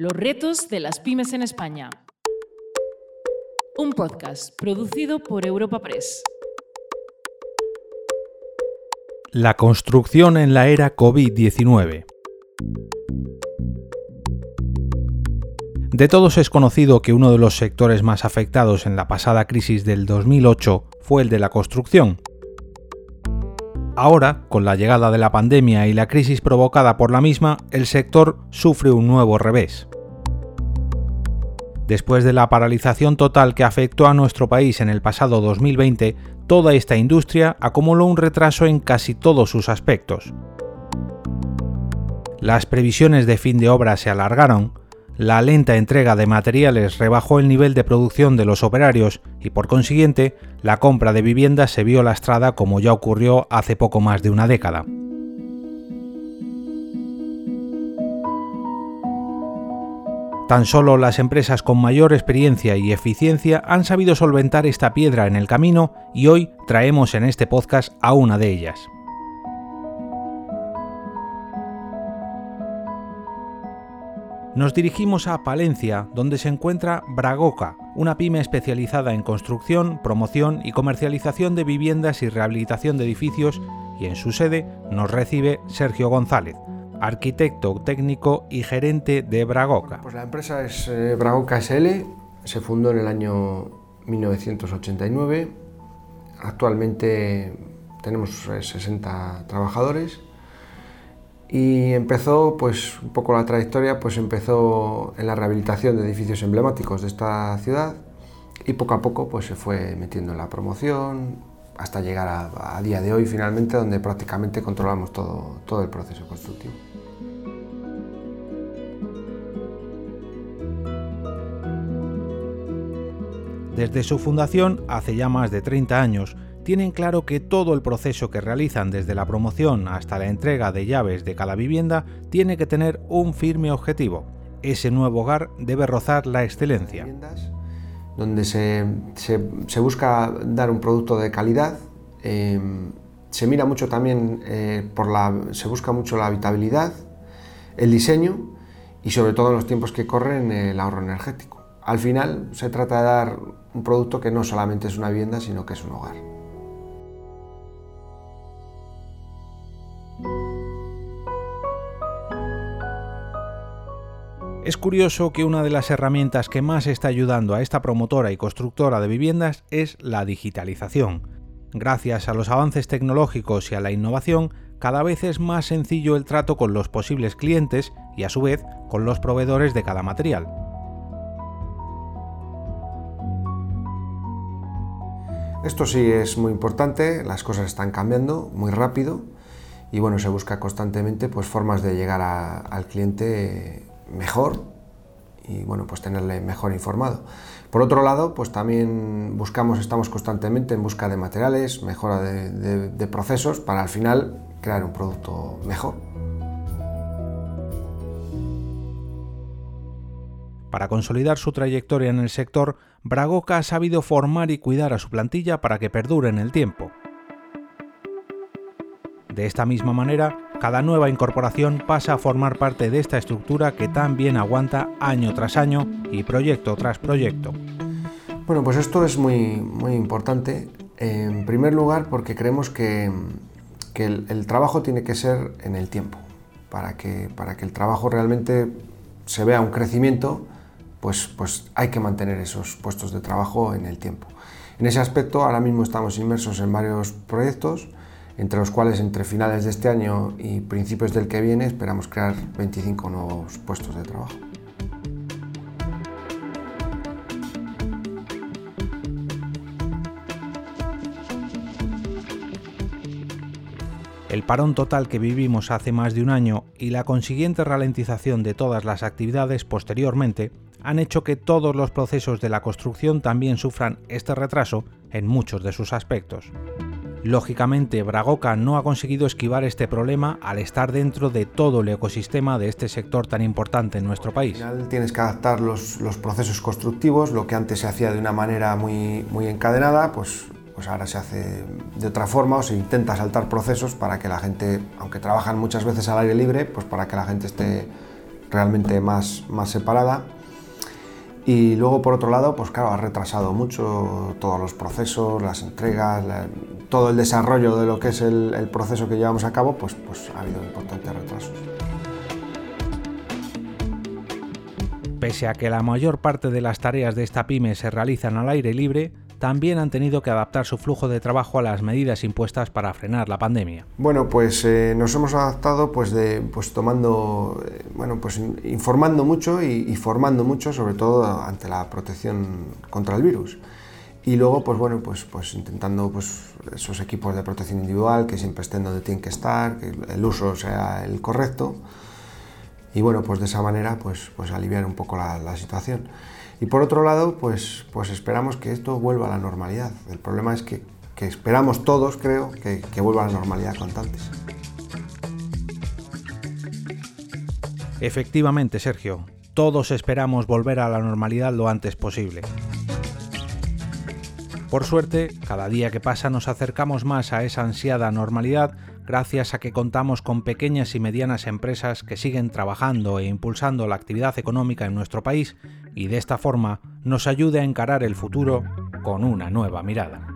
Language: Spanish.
Los retos de las pymes en España. Un podcast producido por Europa Press. La construcción en la era COVID-19. De todos es conocido que uno de los sectores más afectados en la pasada crisis del 2008 fue el de la construcción. Ahora, con la llegada de la pandemia y la crisis provocada por la misma, el sector sufre un nuevo revés. Después de la paralización total que afectó a nuestro país en el pasado 2020, toda esta industria acumuló un retraso en casi todos sus aspectos. Las previsiones de fin de obra se alargaron, la lenta entrega de materiales rebajó el nivel de producción de los operarios y por consiguiente la compra de viviendas se vio lastrada como ya ocurrió hace poco más de una década. Tan solo las empresas con mayor experiencia y eficiencia han sabido solventar esta piedra en el camino y hoy traemos en este podcast a una de ellas. Nos dirigimos a Palencia, donde se encuentra Bragoca, una pyme especializada en construcción, promoción y comercialización de viviendas y rehabilitación de edificios, y en su sede nos recibe Sergio González, arquitecto técnico y gerente de Bragoca. Pues la empresa es eh, Bragoca SL, se fundó en el año 1989, actualmente tenemos 60 eh, trabajadores y empezó, pues, un poco la trayectoria, pues empezó en la rehabilitación de edificios emblemáticos de esta ciudad y poco a poco, pues se fue metiendo en la promoción hasta llegar a, día de hoy finalmente, donde prácticamente controlamos todo, todo el proceso constructivo. Desde su fundación, hace ya más de 30 años, tienen claro que todo el proceso que realizan desde la promoción hasta la entrega de llaves de cada vivienda tiene que tener un firme objetivo. Ese nuevo hogar debe rozar la excelencia. Donde se, busca dar un producto de calidad, em, se mira mucho también eh, por la, se busca mucho la habitabilidad, el diseño y sobre todo en los tiempos que corren el ahorro energético. Al final se trata de dar un producto que no solamente es una vivienda, sino que es un hogar. Es curioso que una de las herramientas que más está ayudando a esta promotora y constructora de viviendas es la digitalización. Gracias a los avances tecnológicos y a la innovación, cada vez es más sencillo el trato con los posibles clientes y a su vez con los proveedores de cada material. Esto sí es muy importante, las cosas están cambiando muy rápido y bueno, se busca constantemente pues formas de llegar al cliente mejor y bueno, pues tenerle mejor informado. Por otro lado, pues también buscamos, estamos constantemente en busca de materiales, mejora de, procesos para al final crear un producto mejor. Para consolidar su trayectoria en el sector, Bragoca ha sabido formar y cuidar a su plantilla para que perdure en el tiempo. De esta misma manera, cada nueva incorporación pasa a formar parte de esta estructura que tan bien aguanta año tras año y proyecto tras proyecto. Bueno, pues esto es muy, muy importante. En primer lugar, porque creemos que, el, trabajo tiene que ser en el tiempo. Para que, para que el trabajo realmente se vea un crecimiento, pues, pues hay que mantener esos puestos de trabajo en el tiempo. En ese aspecto, ahora mismo estamos inmersos en varios proyectos entre los cuales entre finales de este año y principios del que viene esperamos crear 25 nuevos puestos de trabajo. El parón total que vivimos hace más de un año y la consiguiente ralentización de todas las actividades posteriormente han hecho que todos los procesos de la construcción también sufran este retraso en muchos de sus aspectos. Lógicamente, Bragoca no ha conseguido esquivar este problema al estar dentro de todo el ecosistema de este sector tan importante en nuestro país. Al final tienes que adaptar los, procesos constructivos, lo que antes se hacía de una manera muy, muy encadenada, pues, pues ahora se hace de otra forma o se intenta saltar procesos para que la gente, aunque trabajan muchas veces al aire libre, pues para que la gente esté realmente más, más separada. Y luego, por otro lado, pues claro, ha retrasado mucho todos los procesos, las entregas, todo el desarrollo de lo que es el, proceso que llevamos a cabo, pues, pues ha habido importantes retrasos. Pese a que la mayor parte de las tareas de esta pyme se realizan al aire libre, también han tenido que adaptar su flujo de trabajo a las medidas impuestas para frenar la pandemia. Bueno, pues eh, nos hemos adaptado pues, de, pues tomando, eh, bueno, pues informando mucho y, formando mucho, sobre todo ante la protección contra el virus. Y luego, pues bueno, pues, pues intentando pues, esos equipos de protección individual que siempre estén donde tienen que estar, que el uso sea el correcto. Y bueno, pues de esa manera, pues, pues aliviar un poco la, la situación. Y por otro lado, pues, pues esperamos que esto vuelva a la normalidad. El problema es que, esperamos todos, creo, que, que vuelva a la normalidad cuanto antes. Efectivamente, Sergio, todos esperamos volver a la normalidad lo antes posible. Por suerte, cada día que pasa nos acercamos más a esa ansiada normalidad gracias a que contamos con pequeñas y medianas empresas que siguen trabajando e impulsando la actividad económica en nuestro país y de esta forma nos ayude a encarar el futuro con una nueva mirada.